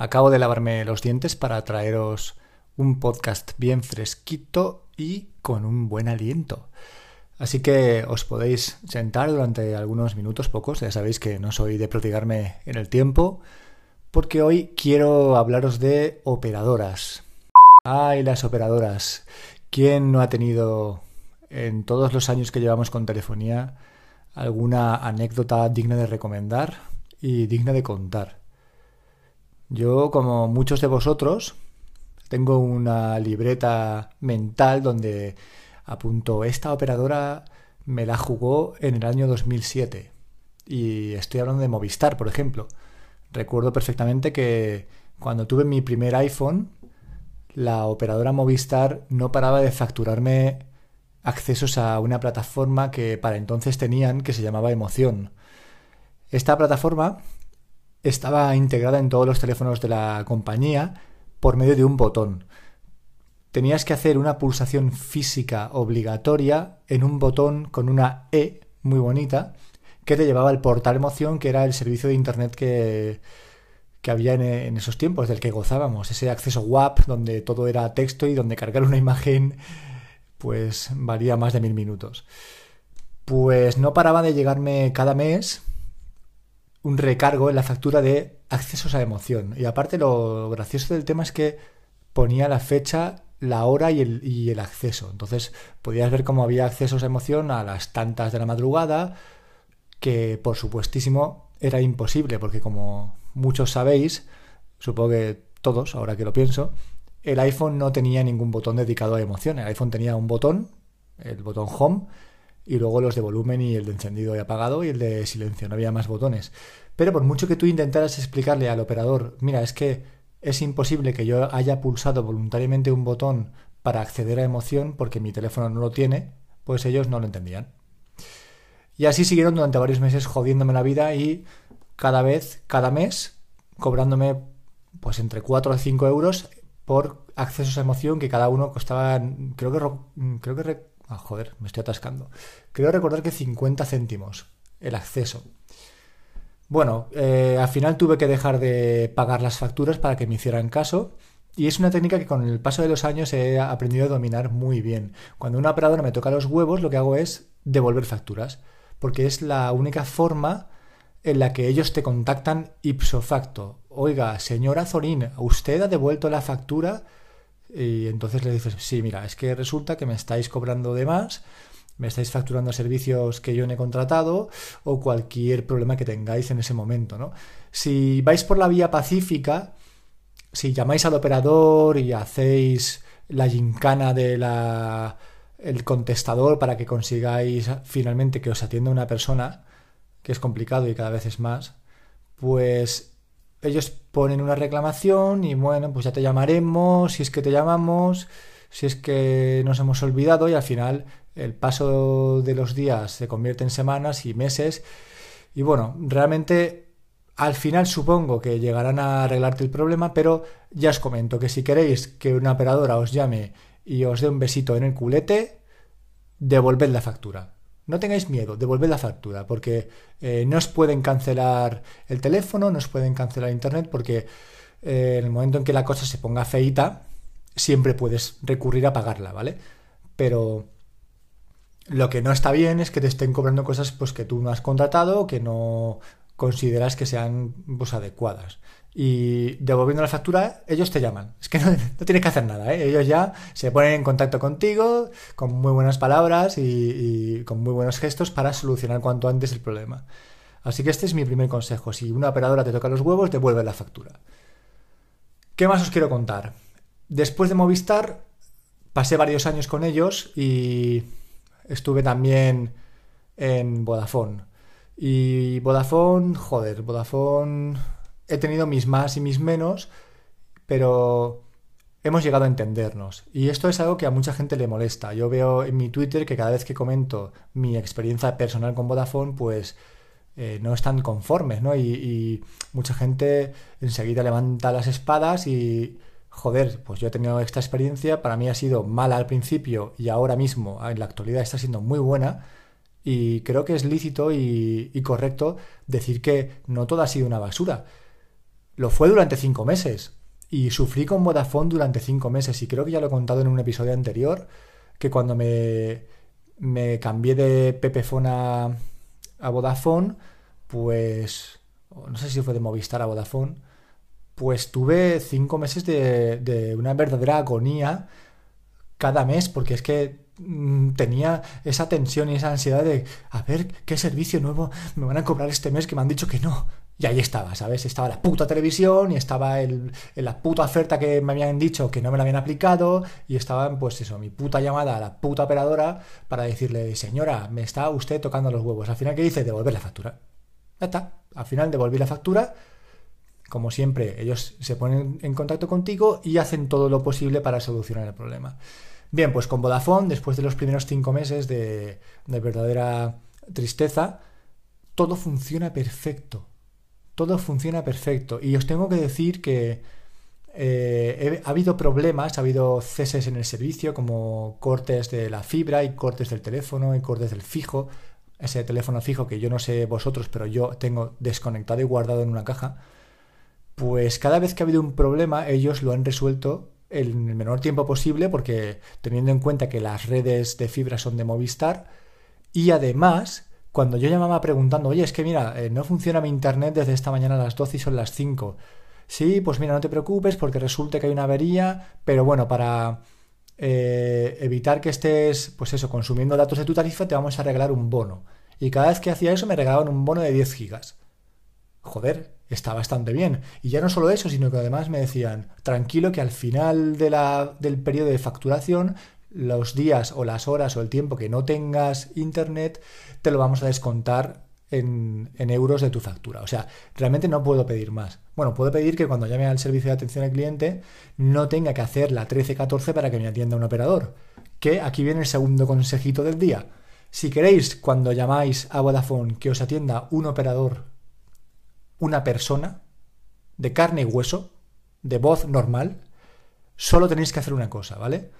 Acabo de lavarme los dientes para traeros un podcast bien fresquito y con un buen aliento. Así que os podéis sentar durante algunos minutos, pocos, ya sabéis que no soy de prodigarme en el tiempo, porque hoy quiero hablaros de operadoras. Ay, las operadoras. ¿Quién no ha tenido en todos los años que llevamos con telefonía alguna anécdota digna de recomendar y digna de contar? Yo, como muchos de vosotros, tengo una libreta mental donde apunto esta operadora me la jugó en el año 2007. Y estoy hablando de Movistar, por ejemplo. Recuerdo perfectamente que cuando tuve mi primer iPhone, la operadora Movistar no paraba de facturarme accesos a una plataforma que para entonces tenían que se llamaba Emoción. Esta plataforma estaba integrada en todos los teléfonos de la compañía por medio de un botón. Tenías que hacer una pulsación física obligatoria en un botón con una E muy bonita que te llevaba al portal emoción que era el servicio de internet que, que había en, en, esos tiempos, del que gozábamos, ese acceso WAP donde todo era texto y donde cargar una imagen pues varía más de mil minutos. Pues no paraba de llegarme cada mes un recargo en la factura de accesos a emoción. Y aparte lo gracioso del tema es que ponía la fecha, la hora y el, y el acceso. Entonces podías ver cómo había accesos a emoción a las tantas de la madrugada, que por supuestísimo era imposible, porque como muchos sabéis, supongo que todos, ahora que lo pienso, el iPhone no tenía ningún botón dedicado a emoción. El iPhone tenía un botón, el botón Home, y luego los de volumen y el de encendido y apagado y el de silencio, no había más botones. Pero por mucho que tú intentaras explicarle al operador, mira, es que es imposible que yo haya pulsado voluntariamente un botón para acceder a emoción porque mi teléfono no lo tiene, pues ellos no lo entendían. Y así siguieron durante varios meses jodiéndome la vida y cada vez, cada mes, cobrándome pues entre 4 o 5 euros por accesos a emoción que cada uno costaba, creo que, creo que Ah, joder, me estoy atascando. Creo recordar que 50 céntimos el acceso. Bueno, eh, al final tuve que dejar de pagar las facturas para que me hicieran caso. Y es una técnica que con el paso de los años he aprendido a dominar muy bien. Cuando una operadora me toca los huevos, lo que hago es devolver facturas. Porque es la única forma en la que ellos te contactan ipso facto. Oiga, señora Zorín, ¿usted ha devuelto la factura? Y entonces le dices, sí, mira, es que resulta que me estáis cobrando de más, me estáis facturando servicios que yo no he contratado o cualquier problema que tengáis en ese momento, ¿no? Si vais por la vía pacífica, si llamáis al operador y hacéis la gincana de la el contestador para que consigáis finalmente que os atienda una persona, que es complicado y cada vez es más, pues ellos ponen una reclamación y bueno, pues ya te llamaremos, si es que te llamamos, si es que nos hemos olvidado y al final el paso de los días se convierte en semanas y meses y bueno, realmente al final supongo que llegarán a arreglarte el problema, pero ya os comento que si queréis que una operadora os llame y os dé un besito en el culete, devolved la factura. No tengáis miedo, devolved la factura, porque eh, no os pueden cancelar el teléfono, no os pueden cancelar internet, porque eh, en el momento en que la cosa se ponga feita, siempre puedes recurrir a pagarla, ¿vale? Pero lo que no está bien es que te estén cobrando cosas pues, que tú no has contratado que no consideras que sean pues, adecuadas y devolviendo la factura, ellos te llaman. Es que no, tienes que hacer nada, ¿eh? ellos ya se ponen en contacto contigo con muy buenas palabras y, con muy buenos gestos para solucionar cuanto antes el problema. Así que este es mi primer consejo. Si una operadora te toca los huevos, devuelve la factura. ¿Qué más os quiero contar? Después de Movistar, pasé varios años con ellos y estuve también en Vodafone. Y Vodafone, joder, Vodafone he tenido mis más y mis menos, pero hemos llegado a entendernos. Y esto es algo que a mucha gente le molesta. Yo veo en mi Twitter que cada vez que comento mi experiencia personal con Vodafone, pues eh, no están conformes, ¿no? Y, y, mucha gente enseguida levanta las espadas y, joder, pues yo he tenido esta experiencia, para mí ha sido mala al principio y ahora mismo, en la actualidad, está siendo muy buena. Y creo que es lícito y, y correcto decir que no todo ha sido una basura lo fue durante cinco meses. Y sufrí con Vodafone durante cinco meses. Y creo que ya lo he contado en un episodio anterior, que cuando me, me cambié de Pepefone a, a Vodafone, pues... No sé si fue de Movistar a Vodafone. Pues tuve cinco meses de, de una verdadera agonía cada mes, porque es que mm, tenía esa tensión y esa ansiedad de a ver qué servicio nuevo me van a cobrar este mes que me han dicho que no. Y ahí estaba, ¿sabes? Estaba la puta televisión y estaba el, la puta oferta que me habían dicho que no me la habían aplicado y estaba, pues eso, mi puta llamada a la puta operadora para decirle, señora, me está usted tocando los huevos. Al final, ¿qué dice? Devolver la factura. Ya está. Al final devolví la factura. Como siempre, ellos se ponen en contacto contigo y hacen todo lo posible para solucionar el problema. Bien, pues con Vodafone, después de los primeros cinco meses de, verdadera tristeza, todo funciona perfecto. Todo funciona perfecto. Y os tengo que decir que eh, ha habido problemas, ha habido ceses en el servicio, como cortes de la fibra y cortes del teléfono y cortes del fijo. Ese teléfono fijo que yo no sé vosotros, pero yo tengo desconectado y guardado en una caja. Pues cada vez que ha habido un problema, ellos lo han resuelto en el menor tiempo posible, porque teniendo en cuenta que las redes de fibra son de Movistar, y además, cuando yo llamaba preguntando, oye, es que mira, eh, no funciona mi internet desde esta mañana a las 12 y son las 5. Sí, pues mira, no te preocupes porque resulta que hay una avería, pero bueno, para eh, evitar que estés, pues eso, consumiendo datos de tu tarifa, te vamos a regalar un bono. Y cada vez que hacía eso me regalaban un bono de 10 gigas. Joder, está bastante bien. Y ya no solo eso, sino que además me decían, tranquilo que al final de la, del periodo de facturación, los días o las horas o el tiempo que no tengas internet, te lo vamos a descontar en, en, euros de tu factura. O sea, realmente no puedo pedir más. Bueno, puedo pedir que cuando llame al servicio de atención al cliente no tenga que hacer la 1314 para que me atienda un operador. Que aquí viene el segundo consejito del día. Si queréis, cuando llamáis a Vodafone, que os atienda un operador una persona de carne y hueso, de voz normal, solo tenéis que hacer una cosa, ¿vale?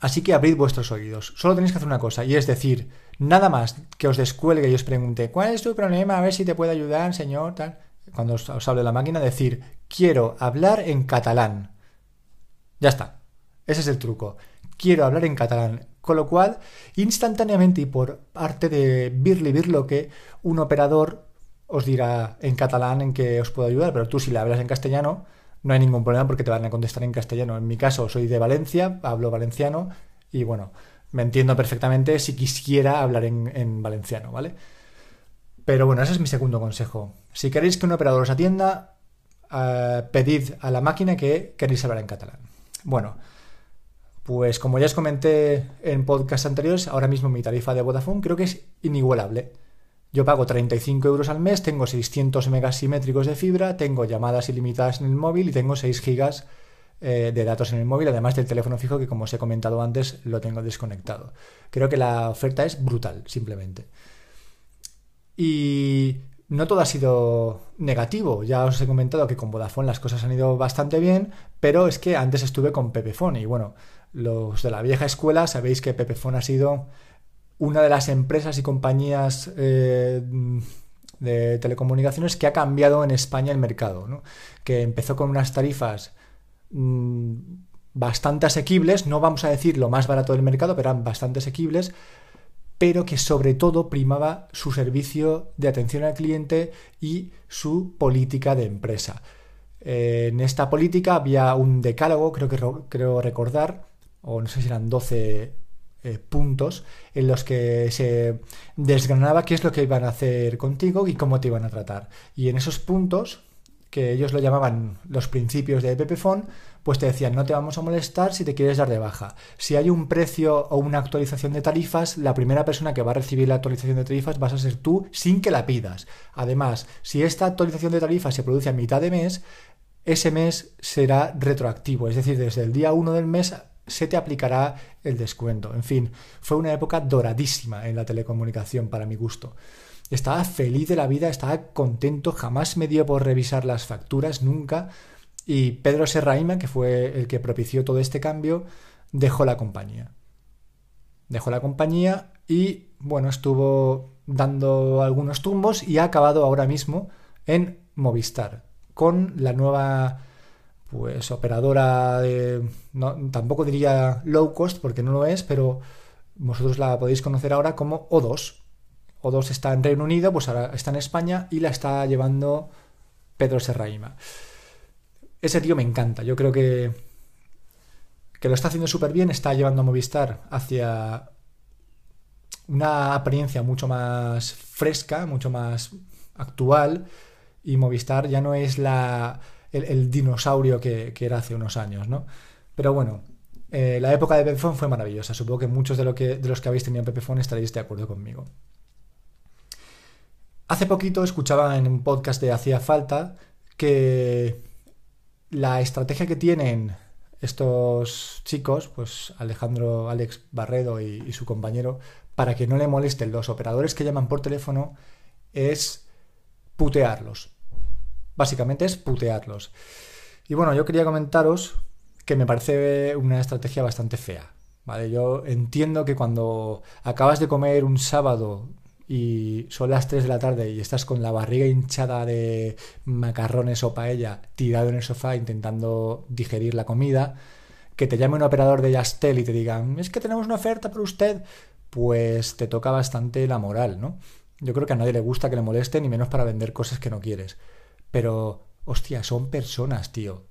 Así que abrid vuestros oídos. Solo tenéis que hacer una cosa, y es decir, nada más que os descuelgue y os pregunte, ¿cuál es tu problema? A ver si te puedo ayudar, señor, tal. Cuando os, hable la máquina, decir, quiero hablar en catalán. Ya está. Ese es el truco. Quiero hablar en catalán. Con lo cual, instantáneamente y por parte de Birli Birloque, un operador os dirá en catalán en que os puedo ayudar, pero tú si le hablas en castellano no hay ningún problema porque te van a contestar en castellano. En mi caso soy de Valencia, hablo valenciano y bueno, me entiendo perfectamente si quisiera hablar en, valenciano, ¿vale? Pero bueno, ese es mi segundo consejo. Si queréis que un operador os atienda, eh, pedid a la máquina que queréis hablar en catalán. Bueno, pues como ya os comenté en podcasts anteriores, ahora mismo mi tarifa de Vodafone creo que es inigualable. Yo pago 35 euros al mes, tengo 600 megas simétricos de fibra, tengo llamadas ilimitadas en el móvil y tengo 6 gigas eh, de datos en el móvil, además del teléfono fijo que como os he comentado antes lo tengo desconectado. Creo que la oferta es brutal, simplemente. Y no todo ha sido negativo. Ya os he comentado que con Vodafone las cosas han ido bastante bien, pero es que antes estuve con Pepefone y bueno, los de la vieja escuela sabéis que Pepefone ha sido una de las empresas y compañías eh, de telecomunicaciones que ha cambiado en España el mercado, que empezó con unas tarifas mm, bastante asequibles, no vamos a decir lo más barato del mercado, pero eran bastante asequibles, pero que sobre todo primaba su servicio de atención al cliente y su política de empresa. Eh, en esta política había un decálogo, creo que creo recordar, o no sé si eran 12 eh, puntos en los que se desgranaba qué es lo que iban a hacer contigo y cómo te iban a tratar. Y en esos puntos, que ellos lo llamaban los principios de Pepefon, pues te decían, no te vamos a molestar si te quieres dar de baja. Si hay un precio o una actualización de tarifas, la primera persona que va a recibir la actualización de tarifas vas a ser tú sin que la pidas. Además, si esta actualización de tarifas se produce a mitad de mes, ese mes será retroactivo, es decir, desde el día 1 del mes se te aplicará el descuento. En fin, fue una época doradísima en la telecomunicación para mi gusto. Estaba feliz de la vida, estaba contento, jamás me dio por revisar las facturas, nunca. Y Pedro Serraima, que fue el que propició todo este cambio, dejó la compañía. Dejó la compañía y, bueno, estuvo dando algunos tumbos y ha acabado ahora mismo en Movistar. con la nueva pues operadora de no, tampoco diría low cost porque no lo es, pero vosotros la podéis conocer ahora como O2. O2 está en Reino Unido, pues ahora está en España y la está llevando Pedro Serraima. Ese tío me encanta, yo creo que que lo está haciendo súper bien, está llevando a Movistar hacia una apariencia mucho más fresca, mucho más actual, y Movistar ya no es la, el, dinosaurio que, era hace unos años, ¿no? Pero bueno, eh, la época de Pepefone fue maravillosa. Supongo que muchos de, los que habéis tenido Pepefone estaréis de acuerdo conmigo. Hace poquito escuchaba en un podcast de Hacía Falta que la estrategia que tienen estos chicos, pues Alejandro Alex Barredo y, su compañero, para que no le molesten los operadores que llaman por teléfono, es putearlos. Básicamente es putearlos. Y bueno, yo quería comentaros que me parece una estrategia bastante fea. ¿vale? Yo entiendo que cuando acabas de comer un sábado y son las 3 de la tarde y estás con la barriga hinchada de macarrones o paella tirado en el sofá intentando digerir la comida, que te llame un operador de Yastel y te digan, es que tenemos una oferta para usted, pues te toca bastante la moral, ¿no? Yo creo que a nadie le gusta que le molesten, ni menos para vender cosas que no quieres. Pero, hostia, son personas, tío.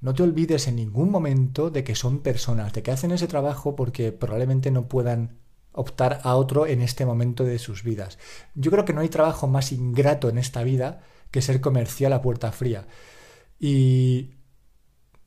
No te olvides en ningún momento de que son personas, de que hacen ese trabajo porque probablemente no puedan optar a otro en este momento de sus vidas. Yo creo que no hay trabajo más ingrato en esta vida que ser comercial a puerta fría. Y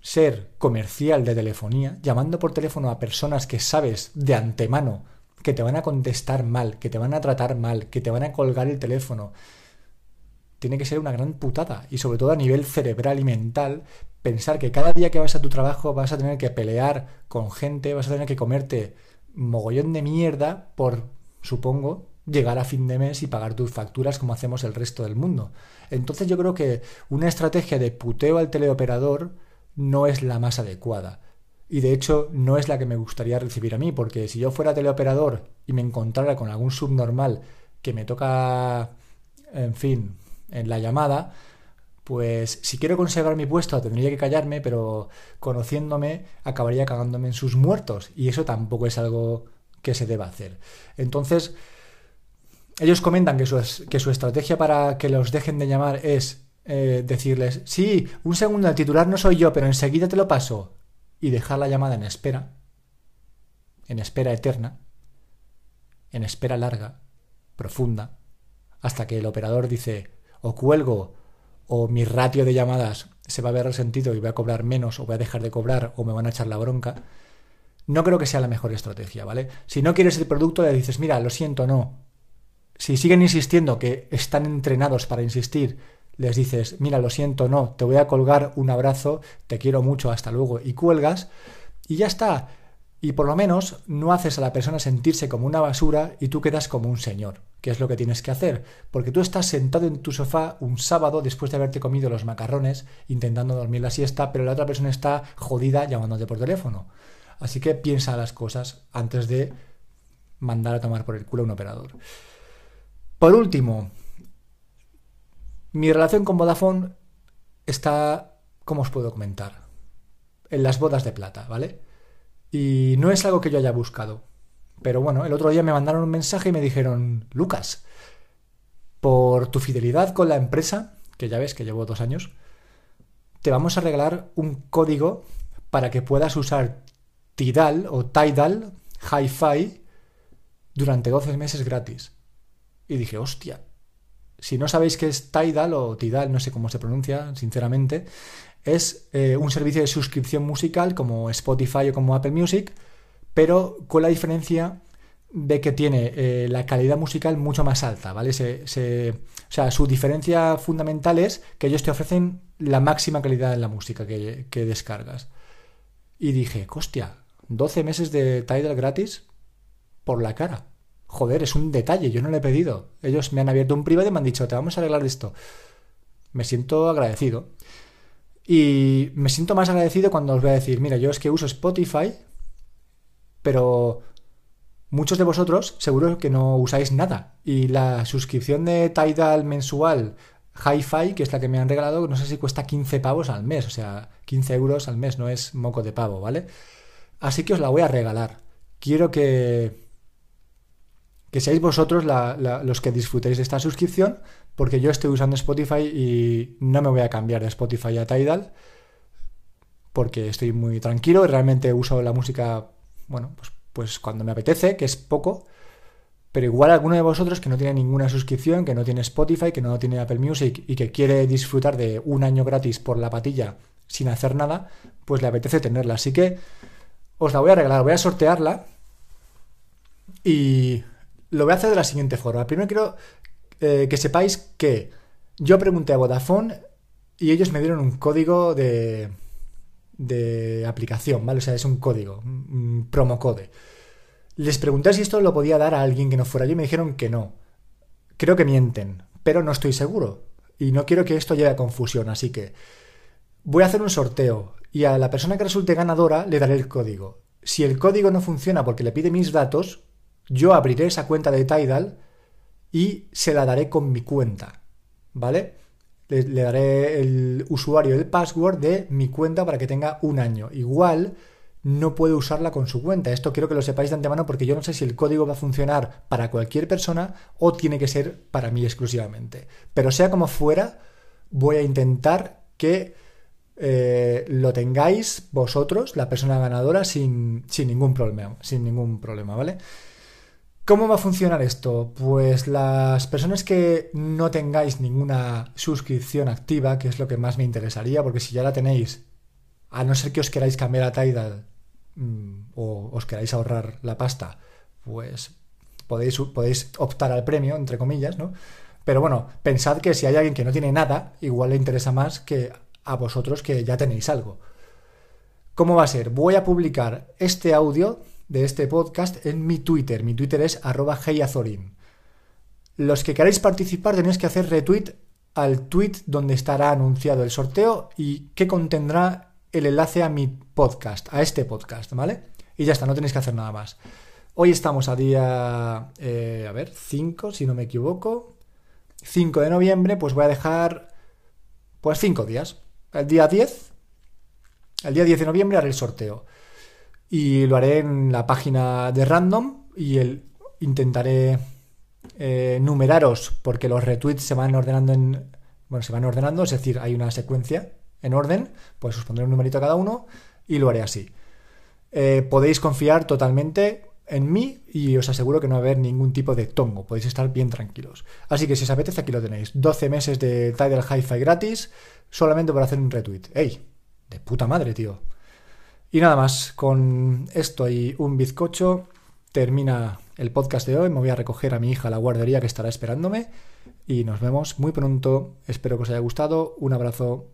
ser comercial de telefonía, llamando por teléfono a personas que sabes de antemano que te van a contestar mal, que te van a tratar mal, que te van a colgar el teléfono, tiene que ser una gran putada. Y sobre todo a nivel cerebral y mental, pensar que cada día que vas a tu trabajo vas a tener que pelear con gente, vas a tener que comerte mogollón de mierda por, supongo, llegar a fin de mes y pagar tus facturas como hacemos el resto del mundo. Entonces yo creo que una estrategia de puteo al teleoperador no es la más adecuada. Y de hecho no es la que me gustaría recibir a mí, porque si yo fuera teleoperador y me encontrara con algún subnormal que me toca, en fin, en la llamada, pues si quiero conservar mi puesto tendría que callarme, pero conociéndome acabaría cagándome en sus muertos y eso tampoco es algo que se deba hacer. Entonces, ellos comentan que su, que su estrategia para que los dejen de llamar es eh, decirles, sí, un segundo, el titular no soy yo, pero enseguida te lo paso, y dejar la llamada en espera, en espera eterna, en espera larga, profunda, hasta que el operador dice, o cuelgo o mi ratio de llamadas se va a ver resentido y voy a cobrar menos o voy a dejar de cobrar o me van a echar la bronca, no creo que sea la mejor estrategia, ¿vale? Si no quieres el producto, le dices, mira, lo siento, no. Si siguen insistiendo que están entrenados para insistir, les dices, mira, lo siento, no, te voy a colgar un abrazo, te quiero mucho, hasta luego, y cuelgas, y ya está. Y por lo menos no haces a la persona sentirse como una basura y tú quedas como un señor, que es lo que tienes que hacer, porque tú estás sentado en tu sofá un sábado después de haberte comido los macarrones intentando dormir la siesta, pero la otra persona está jodida llamándote por teléfono. Así que piensa las cosas antes de mandar a tomar por el culo a un operador. Por último, mi relación con Vodafone está, ¿cómo os puedo comentar? En las bodas de plata, ¿vale? Y no es algo que yo haya buscado. Pero bueno, el otro día me mandaron un mensaje y me dijeron, Lucas, por tu fidelidad con la empresa, que ya ves que llevo dos años, te vamos a regalar un código para que puedas usar Tidal o Tidal Hi-Fi durante 12 meses gratis. Y dije, hostia, si no sabéis qué es Tidal o Tidal, no sé cómo se pronuncia, sinceramente, es eh, un servicio de suscripción musical como Spotify o como Apple Music, pero con la diferencia de que tiene eh, la calidad musical mucho más alta, ¿vale? O sea, su diferencia fundamental es que ellos te ofrecen la máxima calidad en la música que, que descargas. Y dije, hostia, 12 meses de Tidal gratis por la cara. Joder, es un detalle, yo no le he pedido. Ellos me han abierto un privado y me han dicho, te vamos a arreglar esto. Me siento agradecido. Y me siento más agradecido cuando os voy a decir, mira, yo es que uso Spotify, pero muchos de vosotros seguro que no usáis nada. Y la suscripción de Tidal mensual Hi-Fi, que es la que me han regalado, no sé si cuesta 15 pavos al mes, o sea, 15 euros al mes, no es moco de pavo, ¿vale? Así que os la voy a regalar. Quiero que, que seáis vosotros los que disfrutéis de esta suscripción, porque yo estoy usando Spotify y no me voy a cambiar de Spotify a Tidal, porque estoy muy tranquilo y realmente uso la música, bueno, pues, pues cuando me apetece, que es poco, pero igual alguno de vosotros que no tiene ninguna suscripción, que no tiene Spotify, que no tiene Apple Music y que quiere disfrutar de un año gratis por la patilla sin hacer nada, pues le apetece tenerla. Así que os la voy a regalar, voy a sortearla y lo voy a hacer de la siguiente forma. Primero quiero eh, que sepáis que yo pregunté a Vodafone y ellos me dieron un código de, de aplicación, ¿vale? O sea, es un código, un promo code. Les pregunté si esto lo podía dar a alguien que no fuera yo y me dijeron que no. Creo que mienten, pero no estoy seguro. Y no quiero que esto llegue a confusión, así que voy a hacer un sorteo y a la persona que resulte ganadora le daré el código. Si el código no funciona porque le pide mis datos, yo abriré esa cuenta de Tidal y se la daré con mi cuenta. ¿Vale? Le, daré el usuario el password de mi cuenta para que tenga un año. Igual no puede usarla con su cuenta. Esto quiero que lo sepáis de antemano porque yo no sé si el código va a funcionar para cualquier persona o tiene que ser para mí exclusivamente. Pero sea como fuera, voy a intentar que eh, lo tengáis vosotros, la persona ganadora, sin, sin, ningún problema. Sin ningún problema, ¿vale? ¿Cómo va a funcionar esto? Pues las personas que no tengáis ninguna suscripción activa, que es lo que más me interesaría, porque si ya la tenéis a no ser que os queráis cambiar a Tidal mm, o os queráis ahorrar la pasta, pues podéis, podéis optar al premio, entre comillas, ¿no? Pero bueno, pensad que si hay alguien que no tiene nada, igual le interesa más que a vosotros que ya tenéis algo. ¿Cómo va a ser? Voy a publicar este audio de este podcast en mi Twitter. Mi Twitter es arroba. Los que queráis participar tenéis que hacer retweet al tweet donde estará anunciado el sorteo y que contendrá el enlace a mi podcast, a este podcast, ¿vale? Y ya está, no tenéis que hacer nada más. Hoy estamos a día, eh, a ver, 5, si no me equivoco. 5 de noviembre, pues voy a dejar, pues 5 días. El día 10, el día 10 de noviembre haré el sorteo. Y lo haré en la página de Random y el, intentaré eh, numeraros porque los retweets se van ordenando en... Bueno, se van ordenando, es decir, hay una secuencia en orden, pues os pondré un numerito a cada uno y lo haré así. Eh, podéis confiar totalmente en mí y os aseguro que no va a haber ningún tipo de tongo, podéis estar bien tranquilos. Así que si os apetece, aquí lo tenéis. 12 meses de Tidal Hi-Fi gratis, solamente por hacer un retweet. ¡Ey! De puta madre, tío. Y nada más, con esto y un bizcocho termina el podcast de hoy. Me voy a recoger a mi hija a la guardería que estará esperándome. Y nos vemos muy pronto. Espero que os haya gustado. Un abrazo.